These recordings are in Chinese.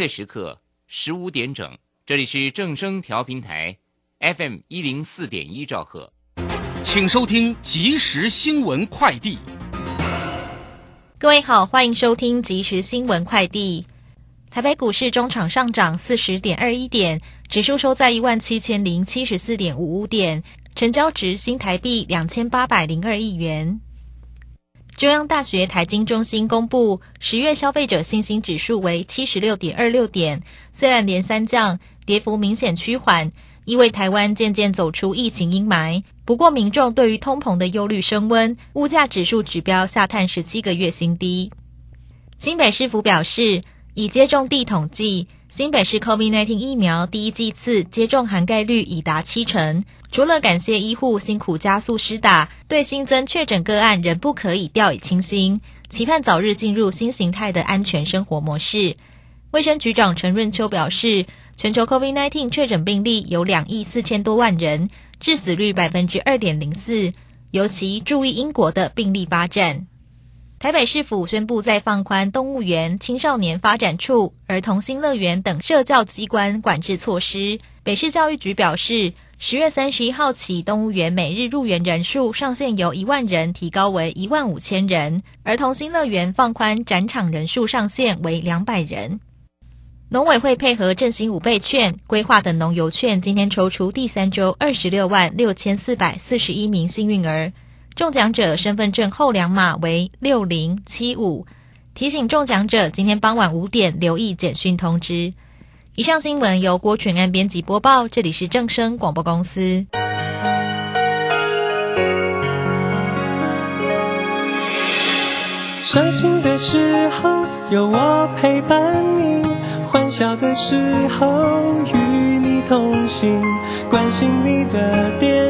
的时刻十五点整，这里是正声调频台 FM 一零四点一兆赫，请收听即时新闻快递。各位好，欢迎收听即时新闻快递。台北股市中场上涨四十点二一点，指数收在一万七千零七十四点五五点，成交值新台币两千八百零二亿元。中央大学财经中心公布，十月消费者信心指数为七十六点二六点，虽然连三降，跌幅明显趋缓，意味台湾渐渐走出疫情阴霾。不过，民众对于通膨的忧虑升温，物价指数指标下探十七个月新低。新北市府表示。以接种地统计，新北市 COVID-19 疫苗第一剂次接种涵盖率已达七成。除了感谢医护辛苦加速施打，对新增确诊个案仍不可以掉以轻心，期盼早日进入新形态的安全生活模式。卫生局长陈润秋表示，全球 COVID-19 确诊病例有两亿四千多万人，致死率百分之二点零四，尤其注意英国的病例发展。台北市府宣布，再放宽动物园、青少年发展处、儿童新乐园等社教机关管制措施。北市教育局表示，十月三十一号起，动物园每日入园人数上限由一万人提高为一万五千人；儿童新乐园放宽展场人数上限为两百人。农委会配合振兴五倍券规划的农游券，今天抽出第三周二十六万六千四百四十一名幸运儿。中奖者身份证后两码为六零七五，提醒中奖者今天傍晚五点留意简讯通知。以上新闻由郭全安编辑播报，这里是正声广播公司。伤心的时候有我陪伴你，欢笑的时候与你同行，关心你的点点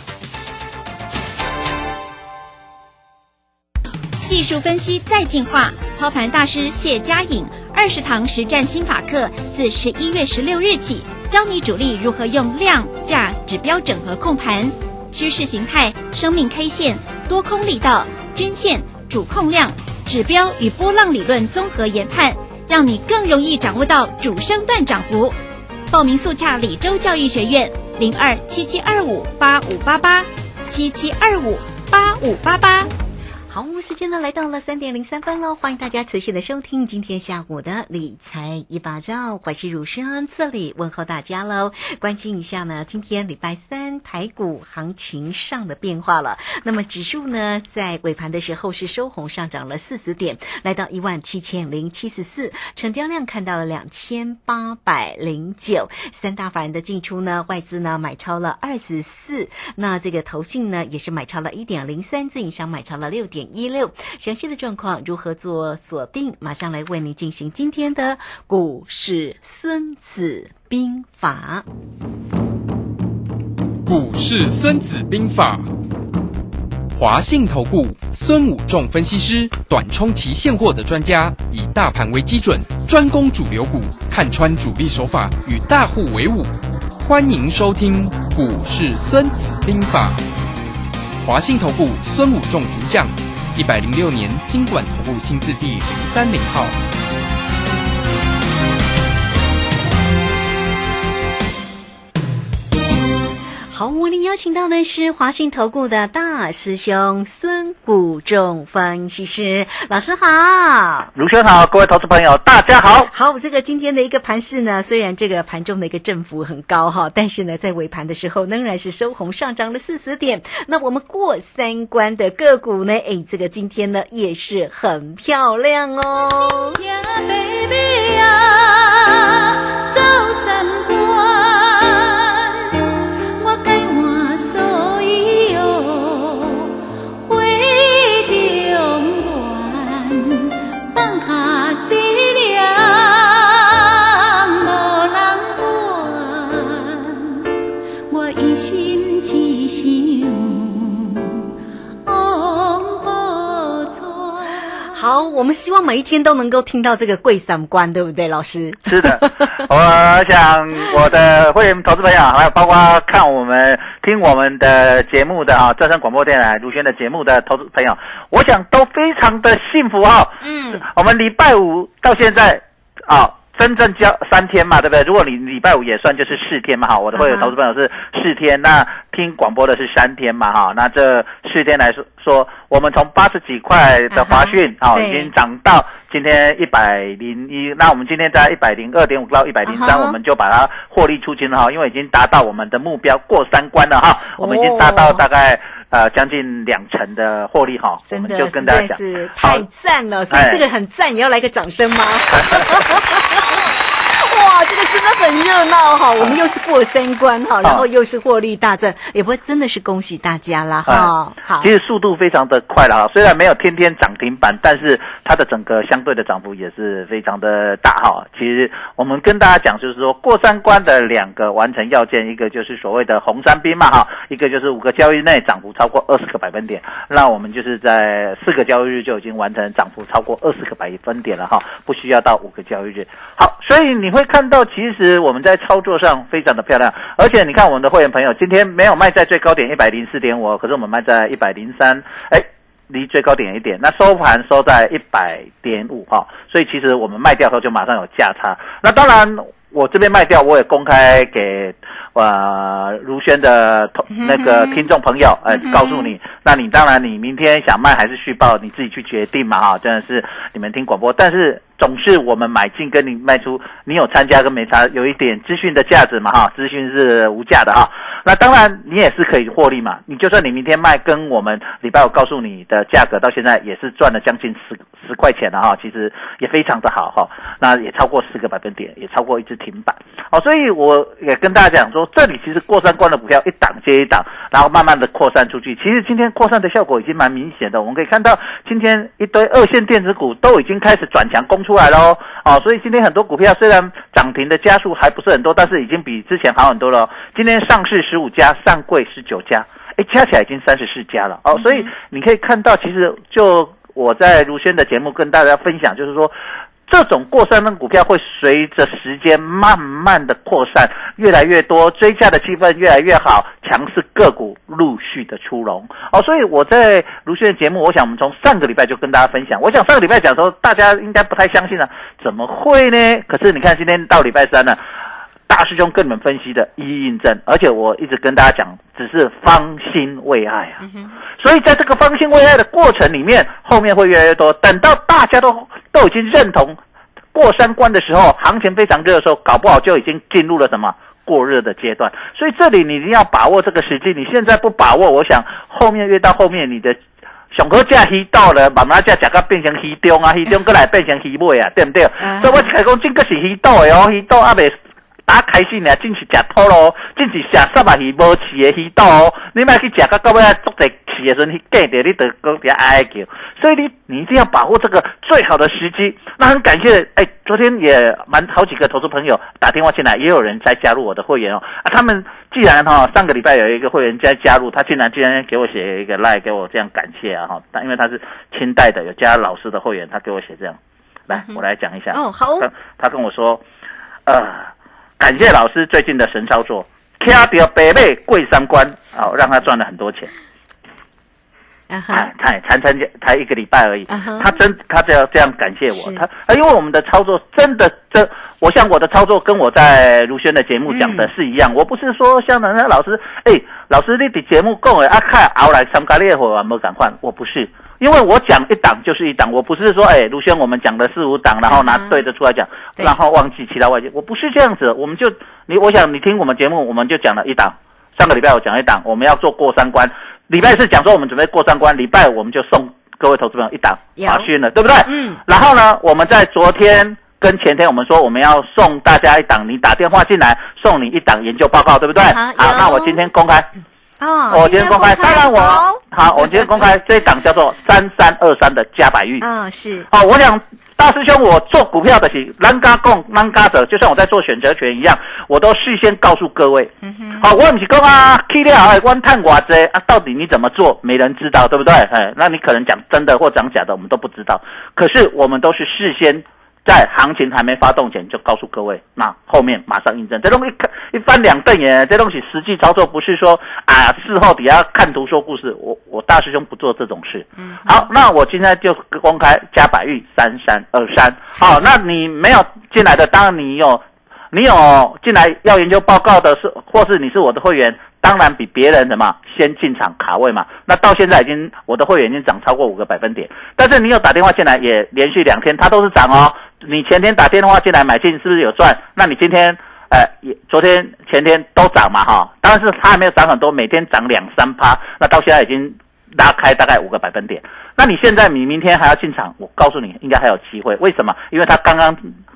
技术分析再进化，操盘大师谢佳颖二十堂实战心法课，自十一月十六日起。教你主力如何用量价指标整合控盘，趋势形态、生命 K 线、多空力道、均线、主控量、指标与波浪理论综合研判，让你更容易掌握到主升段涨幅。报名速洽李州教育学院零二七七二五八五八八七七二五八五八八。好，时间呢来到了三点零三分喽，欢迎大家持续的收听今天下午的理财一把照，我是如生这里问候大家喽。关心一下呢，今天礼拜三台股行情上的变化了。那么指数呢，在尾盘的时候是收红上涨了四十点，来到一万七千零七十四，成交量看到了两千八百零九。三大法人的进出呢，外资呢买超了二十四，那这个投信呢也是买超了一点零三，自营商买超了六点。一六详细的状况如何做锁定？马上来为您进行今天的股市孙子兵法。股市孙子兵法，华信投顾孙武仲分析师，短冲期现货的专家，以大盘为基准，专攻主流股，看穿主力手法，与大户为伍。欢迎收听股市孙子兵法，华信投顾孙武仲主讲。一百零六年，经管投顾新字第零三零号。好，我们邀请到的是华信投顾的大师兄孙谷仲分析师老师好，卢轩好，各位投资朋友大家好。好，这个今天的一个盘势呢，虽然这个盘中的一个振幅很高哈，但是呢，在尾盘的时候仍然是收红上涨了四十点。那我们过三关的个股呢，哎，这个今天呢也是很漂亮哦。我好，我们希望每一天都能够听到这个贵三观，对不对，老师？是的，我想我的会员投资朋友，还有包括看我们、听我们的节目的啊，正声广播电台卢轩的节目的投资朋友，我想都非常的幸福哈、嗯，我们礼拜五到现在啊，真正交三天嘛，对不对？如果你礼拜五也算，就是四天嘛，哈。我的会员投资朋友是四天，那听广播的是三天嘛，哈。那这四天来说，说我们从八十几块的华讯啊，已经涨到今天一百零一，那我们今天在一百零二点五到一百零三，我们就把它获利出清了哈，因为已经达到我们的目标过三关了哈，我们已经达到哦大概。呃，将近两成的获利哈，我们就跟大家讲，太赞了，所以哎这个很赞，也要来个掌声吗？哇，这个真的很热闹哈！我们又是过三关哈，然后又是获利大赚，也不会真的是恭喜大家啦哈。好其，实速度非常的快了哈，虽然没有天天涨停板，但是它的整个相对的涨幅也是非常的大哈。其实我们跟大家讲，就是说过三关的两个完成要件，一个就是所谓的红三兵嘛哈，一个就是五个交易日内涨幅超过二十个百分点，那我们就是在四个交易日就已经完成涨幅超过二十个百分点了哈，不需要到五个交易日。好，所以你会看到，其实我们在操作上非常的漂亮，而且你看我们的会员朋友今天没有卖在最高点一百零四点五，可是我们卖在一百零三，哎。离最高点一点，那收盘收在一百点五哈，所以其实我们卖掉后就马上有价差。那当然，我这边卖掉，我也公开给呃如轩的同那个听众朋友，呃，告诉你，那你当然你明天想卖还是续报，你自己去决定嘛哈，真的是你们听广播，但是总是我们买进跟你卖出，你有参加跟没参，有一点资讯的价值嘛哈，资讯是无价的哈。那当然你也是可以获利嘛，你就算你明天卖，跟我们礼拜五告诉你的价格到现在也是赚了将近十十块钱了哈，其实也非常的好哈，那也超过十个百分点，也超过一只停板哦，所以我也跟大家讲说，这里其实过三关的股票一档接一档，然后慢慢的扩散出去，其实今天扩散的效果已经蛮明显的，我们可以看到今天一堆二线电子股都已经开始转强攻出来喽，哦，所以今天很多股票虽然涨停的家数还不是很多，但是已经比之前好很多了哦。今天上市十五家，上柜十九家，哎，加起来已经三十四家了哦。所以你可以看到，其实就我在如轩的节目跟大家分享，就是说。这种过山分股票会随着时间慢慢的扩散，越来越多，追加的气氛越来越好，强势个股陆续的出笼哦。所以我在卢迅的节目，我想我们从上个礼拜就跟大家分享。我想上个礼拜讲的时候，大家应该不太相信了，怎么会呢？可是你看今天到礼拜三了。大师兄跟你们分析的一一印证，而且我一直跟大家讲，只是方兴未艾啊。所以在这个方兴未艾的过程里面，后面会越来越多。等到大家都都已经认同过三关的时候，行情非常热的时候，搞不好就已经进入了什么过热的阶段。所以这里你一定要把握这个时机，你现在不把握，我想后面越到后面你的。熊哥价黑到了，慢慢价价格变成黑中啊，黑中过来变成黑尾啊，对不对？所以我才讲，这个是鱼岛的哦，鱼岛还未打开始呢，真是食土咯，真是食三百鱼无饲的鱼岛哦。你莫去食到到尾做在饲的时候，你见着你得讲点哀叫。所以你你一定要把握这个最好的时机。那很感谢，哎，昨天也蛮好几个投资朋友打电话进来，也有人在加入我的会员哦。啊，他们既然哈、上个礼拜有一个会员在加入，他竟然竟然给我写一个赖给我这样感谢啊哈，但因为他是清代的有加老师的会员，他给我写这样，来我来讲一下。哦好他他跟我说，呃，感谢老师最近的神操作，卡掉北妹贵三关，好、让他赚了很多钱。啊才哈，才才参加才一个礼拜而已啊，他真他这样这样感谢我是，他啊因为我们的操作真的真，我像我的操作跟我在卢轩的节目讲的是一样，我不是说像人家老师，哎，老师你的节目够了啊看熬来参加烈火啊没敢换，我不是，因为我讲一档就是一档，我不是说哎卢轩我们讲了四五档，然后拿对着出来讲，对。然后忘记其他外界，我不是这样子，我们就你我想你听我们节目，我们就讲了一档。上个礼拜我讲一档，我们要做过三关。礼拜四讲说我们准备过三关，礼拜五我们就送各位投资朋友一档有华讯了，对不对？嗯。然后呢，我们在昨天跟前天我们说我们要送大家一档，你打电话进来送你一档研究报告，对不对？好，那我今天公开，哦，我今天公开，当然我好好，我今天公开这一档叫做三三二三的加百玉。嗯是，哦，我想大师兄，我做股票的是啷嘎共啷嘎者，就像我在做选择权一样，我都事先告诉各位。好，我不是讲啊，K 料哎，光探寡子啊，到底你怎么做，没人知道，对不对？哎，那你可能讲真的或讲假的，我们都不知道。可是我们都是事先。在行情还没发动前就告诉各位，那后面马上印证。这东西一翻两瞪眼，这东西实际操作不是说啊事后底下看图说故事。我我大师兄不做这种事。嗯，好，那我今天就公开加百玉三三二三。好，那你没有进来的，当然你有，你有进来要研究报告的是，或是你是我的会员，当然比别人什么先进场卡位嘛。那到现在已经我的会员已经涨超过五个百分点，但是你有打电话进来，也连续两天它都是涨哦。你前天打电话进来买进，是不是有赚？那你今天，呃，也昨天、前天都涨嘛，哈。当然是它还没有涨很多，每天涨两三趴，那到现在已经拉开大概五个百分点。那你现在你明天还要进场，我告诉你，应该还有机会。为什么？因为它刚刚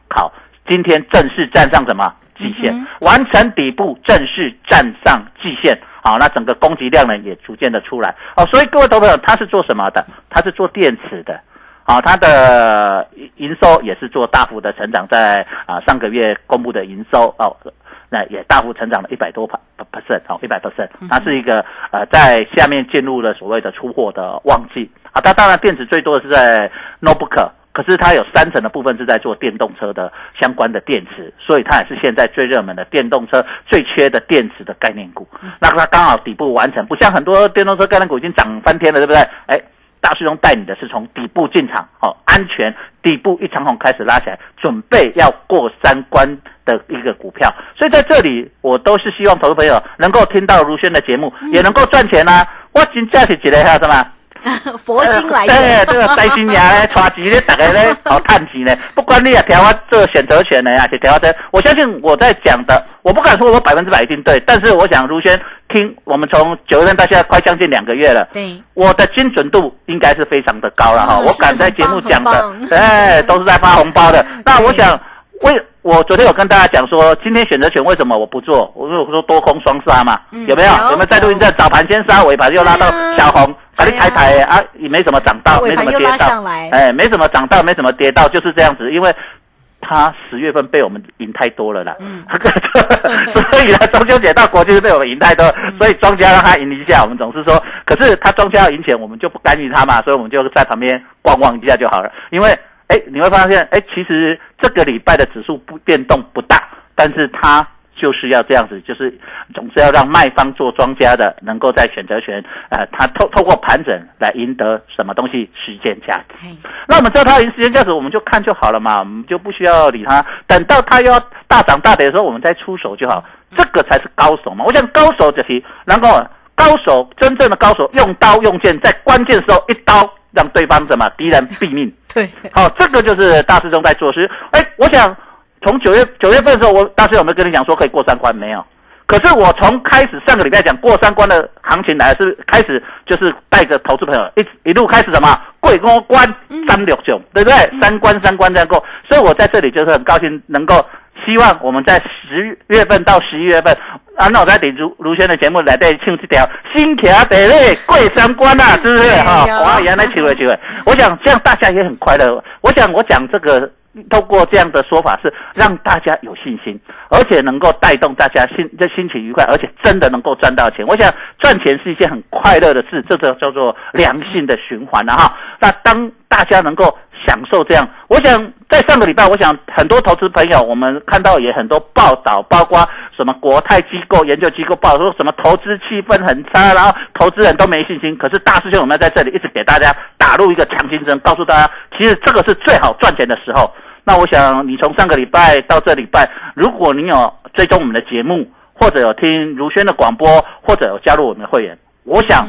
好，今天正式站上什么季线，完成底部，正式站上季线。好，那整个供给量呢也逐渐的出来。哦，所以各位投资者，他是做什么的？他是做电池的。好，它的营收也是做大幅的成长，在啊上个月公布的营收哦，那也大幅成长了一百多 percent 哦，一百 percent，它是一个呃在下面进入了所谓的出货的旺季啊。它当然电子最多的是在 notebook，可是它有三成的部分是在做电动车的相关的电池，所以它也是现在最热门的电动车最缺的电池的概念股。那它刚好底部完成，不像很多电动车概念股已经涨翻天了，对不对？哎。大师兄带你的是从底部进场，哦，安全底部一长红开始拉起来，准备要过三关的一个股票。所以在这里，我都是希望投资朋友能够听到如轩的节目，也能够赚钱啊！我今价是几来还什么？佛心来对，这个带新牙咧，抓钱咧，大家咧好探钱咧。不管你啊调啊这选择权呢，啊这，我相信我在讲的，我不敢说我百分之百一定对，但是我想如轩。听我们从九月份到现在快将近两个月了，对，我的精准度应该是非常的高了哈。我敢在节目讲的，哎，都是在发红包的。那我想，为我昨天有跟大家讲说，今天选择权为什么我不做？我说我说多空双杀嘛，有没有？有没有再录一阵？早盘先杀，尾盘又拉到小红，把你抬抬啊，也没什么涨到，没什么跌到，哎，没什么涨到，没什么跌到，就是这样子，因为。他十月份被我们赢太多了啦，嗯，所以呢，中秋节到国庆被我们赢太多，所以庄家让他赢一下，我们总是说，可是他庄家要赢钱，我们就不干预他嘛，所以我们就在旁边逛逛一下就好了。因为，哎，你会发现，哎，其实这个礼拜的指数不变动不大，但是它。就是要这样子，就是总是要让卖方做庄家的，能够在选择权，呃，他透透过盘整来赢得什么东西时间价值。那我们知道它赢时间价值，我们就看就好了嘛，我们就不需要理它。等到它要大涨大跌的时候，我们再出手就好。这个才是高手嘛。我想高手就是能够高手真正的高手，用刀用剑，在关键时候一刀让对方什么敌人毙命。对，好，这个就是大师兄在做事。哎，我想。从九月九月份的时候，我当时有没有跟你讲说可以过三关？没有。可是我从开始上个礼拜讲过三关的行情来，是开始就是带着投资朋友一一路开始什么贵公关三六九，对不对？三关三关这样过。所以我在这里就是很高兴，能够希望我们在十月份到十一月份，啊，那我在顶如卢轩的节目来带庆这条新卡得嘞过三关啊，是不是？哈，哇，原来机会机会。我想这样大家也很快乐。我想我讲这个。透过这样的说法是让大家有信心，而且能够带动大家心这心情愉快，而且真的能够赚到钱。我想赚钱是一件很快乐的事，这个叫做良性的循环了哈。那当大家能够享受这样，我想在上个礼拜，我想很多投资朋友我们看到也很多报道，包括什么国泰机构研究机构报说什么投资气氛很差，然后投资人都没信心。可是大师兄我们在这里一直给大家打入一个强心针，告诉大家，其实这个是最好赚钱的时候。那我想，你从上个礼拜到这礼拜，如果你有追踪我们的节目，或者有听如轩的广播，或者有加入我们的会员，我想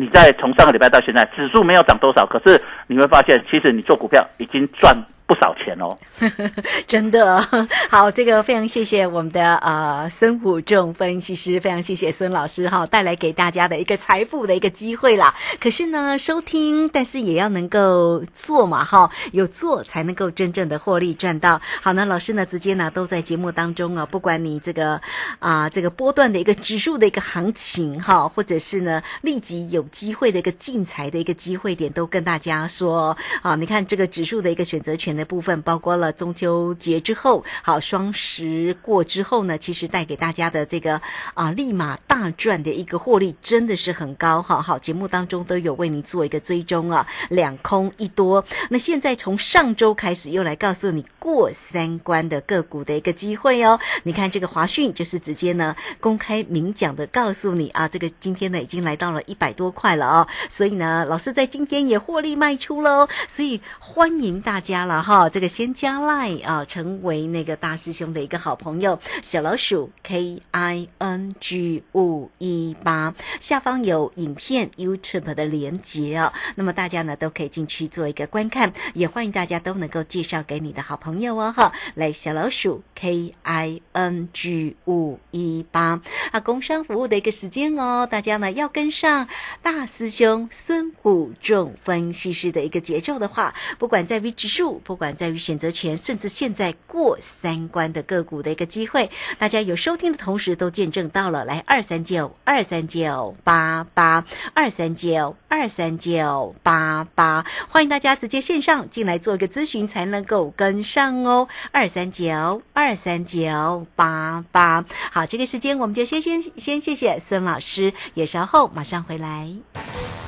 你在从上个礼拜到现在，指数没有涨多少，可是你会发现，其实你做股票已经赚。不少钱哦，真的 好，这个非常谢谢我们的呃孙虎仲分析师，非常谢谢孙老师哈，带来给大家的一个财富的一个机会啦。可是呢，收听但是也要能够做嘛哈，有做才能够真正的获利赚到。好呢，老师呢直接呢都在节目当中啊，不管你这个啊这个波段的一个指数的一个行情哈，或者是呢立即有机会的一个进财的一个机会点，都跟大家说啊，你看这个指数的一个选择权。的部分，包括了中秋节之后，好双十过之后呢，其实带给大家的这个啊立马大赚的一个获利真的是很高哈。好，节目当中都有为你做一个追踪啊，两空一多。那现在从上周开始又来告诉你过三关的个股的一个机会哦。你看这个华讯就是直接呢公开明讲的告诉你啊，这个今天呢已经来到了一百多块了哦，所以呢老师在今天也获利卖出喽，所以欢迎大家了哈，这个先加 line 啊，成为那个大师兄的一个好朋友，小老鼠 K I N G 五一八，下方有影片 YouTube 的连接哦，那么大家呢都可以进去做一个观看，也欢迎大家都能够介绍给你的好朋友哦哈，来小老鼠 K I N G 五一八。啊，工商服务的一个时间哦，大家呢要跟上大师兄孙武仲分析师的一个节奏的话，不管在 V 指数，不管在于选择权，甚至现在过三关的个股的一个机会，大家有收听的同时都见证到了，来二三九二三九八八二三九二三九八八，欢迎大家直接线上进来做一个咨询，才能够跟上哦，二三九二三九八八。好，这个时间我们就先先先谢谢孙老师，也稍后马上回来。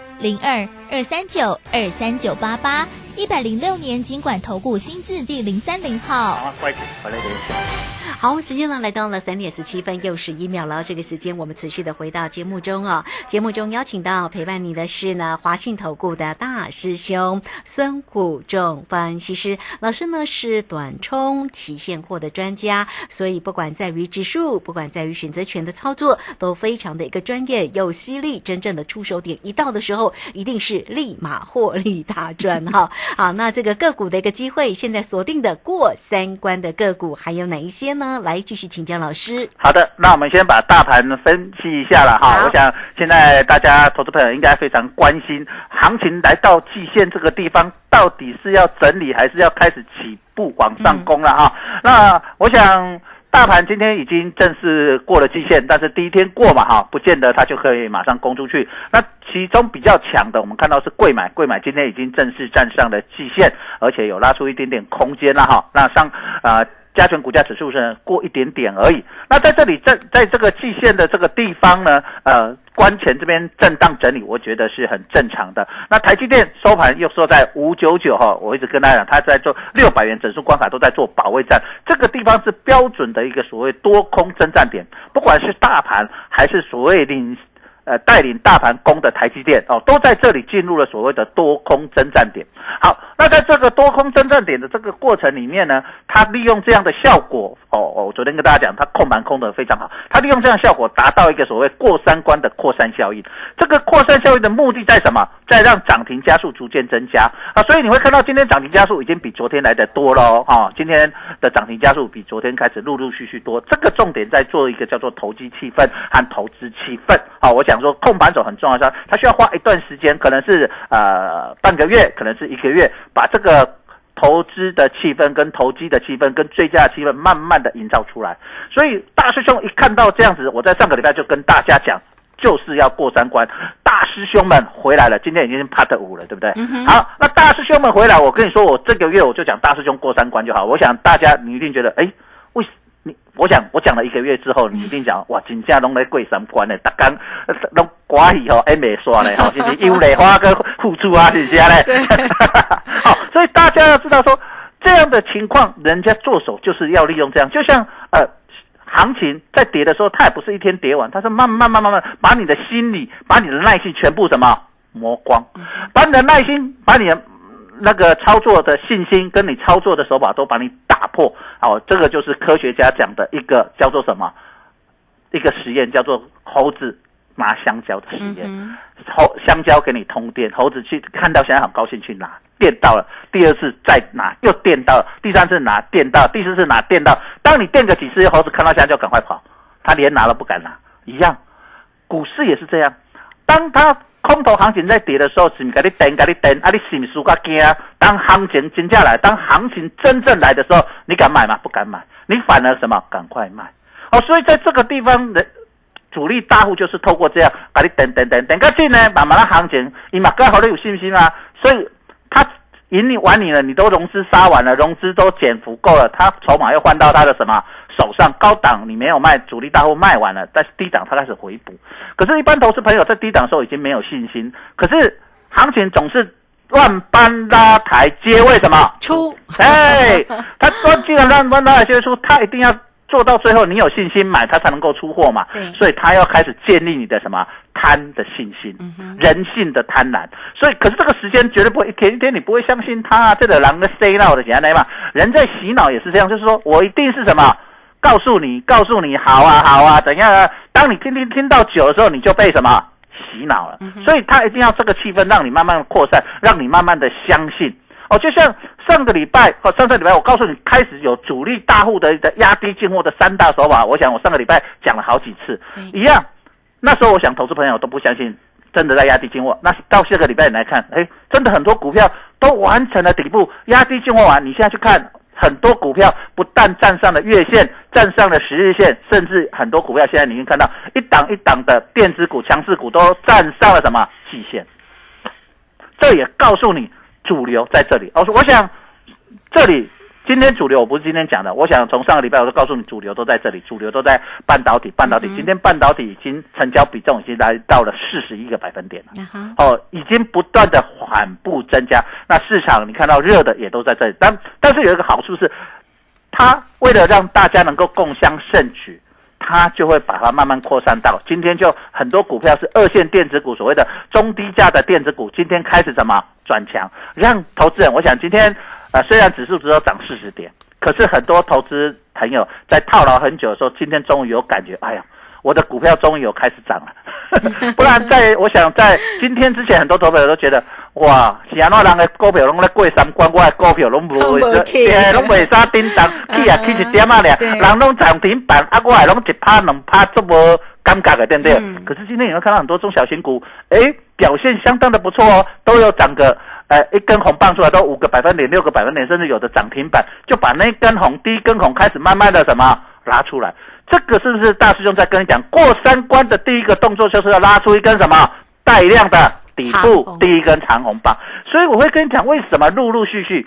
零二二三九二三九八八，一百零六年经管投顾新字第零三零号。好，时间呢来到了三点十七分又十一秒了。这个时间我们持续的回到节目中哦。节目中邀请到陪伴你的是呢华信投顾的大师兄孙谷仲分析师老师呢是短冲期现货的专家，所以不管在于指数，不管在于选择权的操作，都非常的一个专业又犀利。真正的出手点一到的时候，一定是立马获利大赚哈。好，那这个个股的一个机会，现在锁定的过三关的个股还有哪一些呢？来继续请教老师。好的，那我们先把大盘分析一下了哈。我想现在大家投资朋友应该非常关心，行情来到季线这个地方，到底是要整理还是要开始起步往上攻了哈？那我想。大盘今天已经正式过了季线，但是第一天过嘛哈，不见得它就可以马上攻出去。那其中比较强的，我们看到是贵买，贵买今天已经正式站上了季线，而且有拉出一点点空间了哈。那上啊。呃加权股价指数是过一点点而已。那在这里，在在这个季线的这个地方呢，呃，关前这边震荡整理，我觉得是很正常的。那台积电收盘又收在五九九哈，我一直跟大家讲，它在做六百元整数关卡都在做保卫战，这个地方是标准的一个所谓多空争战点，不管是大盘还是所谓领。呃，带领大盘攻的台积电哦，都在这里进入了所谓的多空争战点。好，那在这个多空争战点的这个过程里面呢，它利用这样的效果哦，我昨天跟大家讲，它控盘控得非常好，它利用这样效果达到一个所谓过三关的扩散效应。这个扩散效应的目的在什么？在让涨停加速逐渐增加啊，所以你会看到今天涨停加速已经比昨天来的多喽啊，今天的涨停加速比昨天开始陆陆续续多。这个重点在做一个叫做投机气氛和投资气氛啊，我想说控盘手很重要，它它需要花一段时间，可能是呃半个月，可能是一个月，把这个。投资的气氛、跟投机的气氛、跟追加的气氛，慢慢的营造出来。所以大师兄一看到这样子，我在上个礼拜就跟大家讲，就是要过三关。大师兄们回来了，今天已经是 Part 五了，对不对？好，那大师兄们回来，我跟你说，我这个月我就讲大师兄过三关就好。我想大家你一定觉得，哎，为你，我想我讲了一个月之后，你一定讲，哇，金价拢在过三关呢，大刚 拢寡喜吼，还没刷呢，吼，是不是？优蕾花跟付出啊，是不是嘞？好，所以大家要知道说，这样的情况，人家做手就是要利用这样，就像呃。行情在跌的时候，它也不是一天跌完，它是慢慢慢慢慢把你的心理、把你的耐心全部什么？磨光，把你的耐心、把你的那个操作的信心跟你操作的手法都把你打破。哦，这个就是科学家讲的一个叫做什么？一个实验叫做猴子拿香蕉的实验。猴香蕉给你通电，猴子去看到现在很高兴去拿，电到了，第二次再拿又电到了，第三次拿电到，第四次拿电到。当你电个几次，猴子看到现在就赶快跑，他连拿都不敢拿。一样，股市也是这样，当他。空头行情在跌的时候，是咪给你等，给你等，啊，你是咪输个惊？当行情真下来，当行情真正来的时候，你敢买吗？不敢买，你反而什么？赶快卖。哦，所以在这个地方的主力大户就是透过这样，把你等等等等个去呢，慢慢的行情，你嘛刚好都有信心啊，所以他引你玩你了，你都融资杀完了，融资都减幅够了，他筹码又换到他的什么？手上高档你没有卖，主力大户卖完了，但是低档他开始回补。可是，一般投资朋友在低档的时候已经没有信心。可是，行情总是万般拉台阶，为什么出？哎，他说既然万般拉台阶出，他一定要做到最后，你有信心买，他才能够出货嘛。所以他要开始建立你的什么贪的信心，人性的贪婪。所以，可是这个时间绝对不会一天一天，你不会相信他。这个狼的 say 闹的简单来嘛，人在洗脑也是这样，就是说我一定是什么。告诉你，告诉你，好啊，好啊，怎样啊？当你听听听到久的时候，你就被什么洗脑了。所以他一定要这个气氛，让你慢慢扩散，让你慢慢的相信。哦，就像上个礼拜和上上礼拜，我告诉你，开始有主力大户的的压低进货的三大手法。我想我上个礼拜讲了好几次，一样。那时候我想投资朋友都不相信，真的在压低进货。那到下个礼拜你来看，哎，真的很多股票都完成了底部压低进货完。你现在去看。很多股票不但站上了月线，站上了十日线，甚至很多股票现在你已经看到一档一档的电子股、强势股都站上了什么季线？这也告诉你主流在这里。我说，我想这里。今天主流我不是今天讲的，我想从上个礼拜我就告诉你，主流都在这里，主流都在半导体，半导体。今天半导体已经成交比重已经来到了四十一个百分点了，哦，已经不断的缓步增加。那市场你看到热的也都在这里，但但是有一个好处是，它为了让大家能够共襄盛举，它就会把它慢慢扩散到今天就很多股票是二线电子股，所谓的中低价的电子股，今天开始怎么转强，让投资人，我想今天。啊，虽然指数只有涨四十点，可是很多投资朋友在套牢很久的时候，今天终于有感觉，哎呀，我的股票终于有开始涨了。不然在我想在今天之前，很多投资友都觉得，哇，是安怎人的股票拢在过三关，我的股票拢无，对，拢未啥叮当，起啊起一点啊俩，人拢涨停板，啊，我还拢一趴两趴，这么尴尬的，对不对？可是今天你会看到很多中小型股，哎，表现相当的不错哦，都有涨个。呃，一根红棒出来都五个百分点、六个百分点，甚至有的涨停板，就把那根红、第一根红开始慢慢的什么拉出来。这个是不是大师兄在跟你讲，过三关的第一个动作就是要拉出一根什么带量的底部第一根长红棒？所以我会跟你讲，为什么陆陆续续。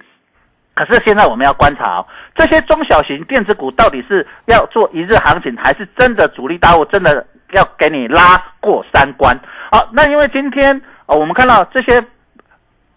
可是现在我们要观察哦，这些中小型电子股到底是要做一日行情，还是真的主力大户真的要给你拉过三关？好，那因为今天哦，我们看到这些。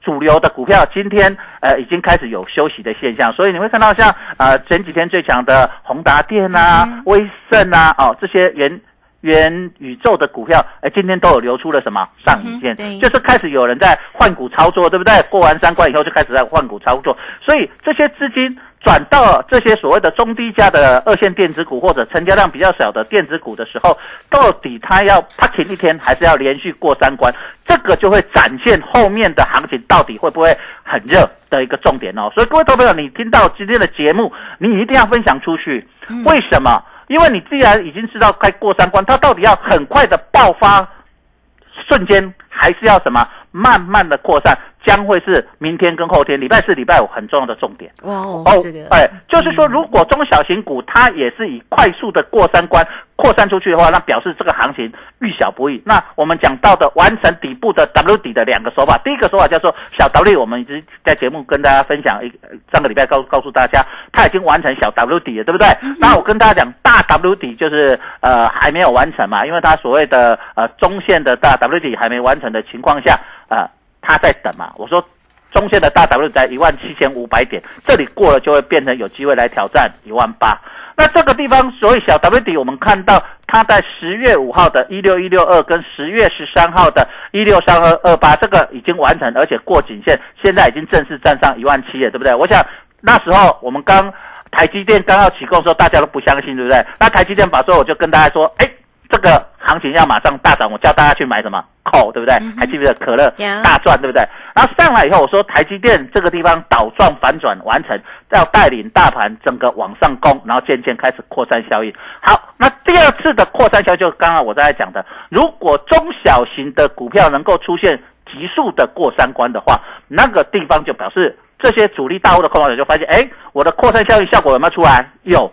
主流的股票今天呃已经开始有休息的现象，所以你会看到像呃前几天最强的宏达电啊、威盛啊哦这些元元宇宙的股票，哎今天都有流出了什么上影线，就是开始有人在换股操作，对不对？过完三关以后就开始在换股操作，所以这些资金。转到这些所谓的中低价的二线电子股或者成交量比较小的电子股的时候，到底它要它停一天，还是要连续过三关？这个就会展现后面的行情到底会不会很热的一个重点哦。所以各位投朋友，你听到今天的节目，你一定要分享出去。为什么？因为你既然已经知道该过三关，它到底要很快的爆发，瞬间还是要什么慢慢的扩散？将会是明天跟后天，礼拜四、礼拜五很重要的重点。哦，这个，哎，就是说，如果中小型股它也是以快速的过三关扩散出去的话，那表示这个行情遇小不易。那我们讲到的完成底部的 W 底的两个手法，第一个手法叫做小 W，我们已经在节目跟大家分享，一上个礼拜告告诉大家，它已经完成小 W 底了，对不对？那我跟大家讲，大 W 底就是呃还没有完成嘛，因为它所谓的呃中线的大 W 底还没完成的情况下，啊。他在等嘛？我说，中线的大 W 在一万七千五百点，这里过了就会变成有机会来挑战一万八。那这个地方，所以小 W 底，我们看到它在十月五号的一六一六二跟十月十三号的一六三二二八，这个已经完成，而且过颈线，现在已经正式站上一万七了，对不对？我想那时候我们刚台积电刚要起供的时候，大家都不相信，对不对？那台积电把之后，我就跟大家说，哎，这个行情要马上大涨，我叫大家去买什么？口，对不对？还记不记得可乐大赚，对不对？然后上来以后，我说台积电这个地方倒状反转完成，要带领大盘整个往上攻，然后渐渐开始扩散效应。好，那第二次的扩散效应，就刚刚我在讲的，如果中小型的股票能够出现急速的过三关的话，那个地方就表示这些主力大户的空头者就发现，哎，我的扩散效应效果有没有出来？有。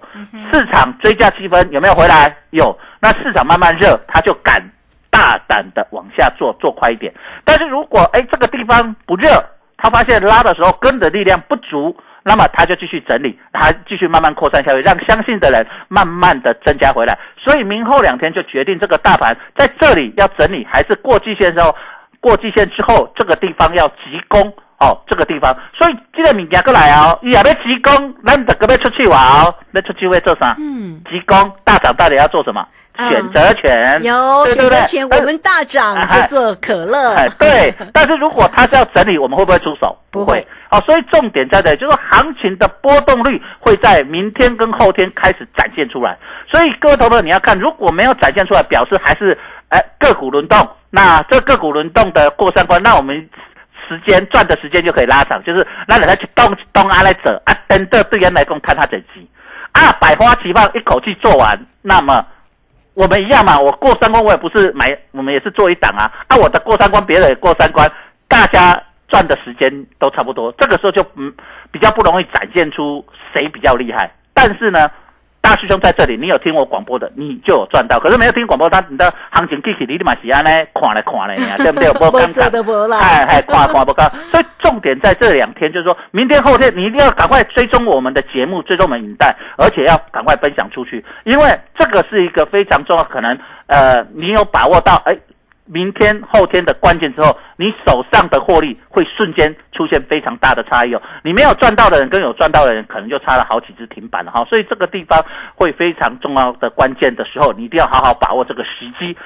市场追加气氛有没有回来？有。那市场慢慢热，他就敢大胆的往下做，做快一点。但是如果哎这个地方不热，他发现拉的时候跟的力量不足，那么他就继续整理，他继续慢慢扩散下去，让相信的人慢慢的增加回来。所以明后两天就决定这个大盘在这里要整理，还是过季线之后，过季线之后这个地方要急攻。哦，这个地方，所以这个物件过来哦，伊也要急攻，咱就个要出去玩哦，要出去会做啥？嗯，急攻大涨到底要做什么？嗯选择权，有选择权，我们大涨就做可乐哎，，对。但是如果它是要整理，我们会不会出手？不会。哦，所以重点在这里，就是行情的波动率会在明天跟后天开始展现出来。所以各位投资者你要看，如果没有展现出来，表示还是哎个股轮动。那这个股轮动的过三关，那我们时间赚的时间就可以拉长，就是那人家去动动啊来走啊，等的队员来讲看他整急啊，百花齐放一口气做完，那么。我们一样嘛，我过三关我也不是买，我们也是做一档啊。啊，我的过三关，别人也过三关，大家赚的时间都差不多。这个时候就嗯比较不容易展现出谁比较厉害。但是呢，大师兄在这里，你有听我广播的，你就有赚到。可是没有听广播，他你的行情起起，你立马喜安呢，看来看来呀，对不对？不没尴尬。哎哎，看看不高。所以重点在这两天，就是说明天后天你一定要赶快追踪我们的节目，追踪我们影带，而且要赶快分享出去，因为这个是一个非常重要，可能呃你有把握到，哎。明天、后天的关键之后，你手上的获利会瞬间出现非常大的差异哦。你没有赚到的人跟有赚到的人，可能就差了好几只停板了哈。所以这个地方会非常重要的关键的时候，你一定要好好把握这个时机。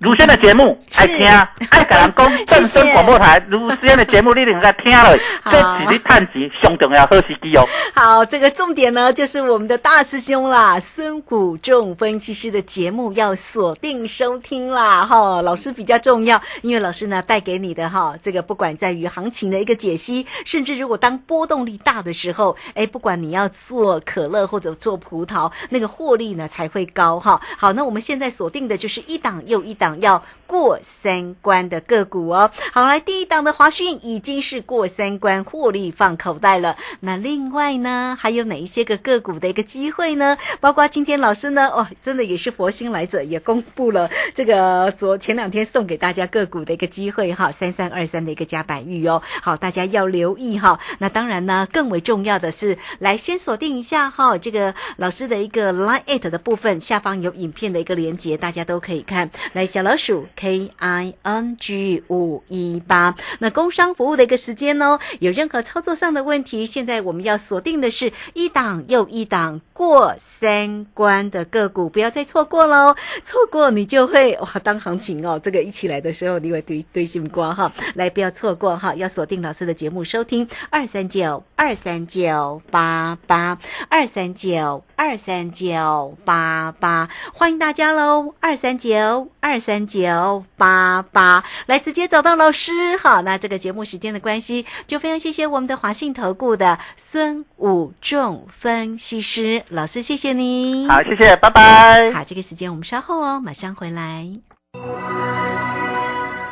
鲁轩的节目爱听，爱甲人讲正声广播台。如轩的节目你一定该听了，这是你探钱上重要好时机哦。好，这个重点呢，就是我们的大师兄啦，孙谷仲分析师的节目要锁定收听啦，哈，老师比较重要，因为老师呢带给你的哈，这个不管在于行情的一个解析，甚至如果当波动力大的时候，哎，不管你要做可乐或者做葡萄，那个获利呢才会高哈。好，那我们现在锁定的就是一档又一档要过三关的个股哦。好，来第一档的华讯已经是过三关，获利放口袋了。那另外呢，还有哪一些个个股的一个机会呢？包括今天老师呢，哦，真的也是佛心来者，也公布了这个昨前两天送给大家个股的一个机会哈，三三二三的一个加百玉哦。好，大家要留意哈。那当然呢，更为重要的是，来先锁定一下哈，这个老师的一个 Line at 的部分，下方有影片的一个连接，大家都可以看。来，小老鼠 K I N G 五一八，那工商服务的一个时间哦，有任何操作上的问题，现在我们要锁定的是一档又一档过三关的个股，不要再错过喽！错过你就会哇，当行情哦，这个一起来的时候，你会堆堆心瓜哈。来，不要错过哈，要锁定老师的节目收听二三九二三九八八二三九二三九八八，欢迎大家喽！二三九二三九八八，来直接找到老师好，那这个节目时间的关系，就非常谢谢我们的华信投顾的孙武仲分析师老师，谢谢您。好，谢谢，拜拜。好，这个时间我们稍后哦，马上回来。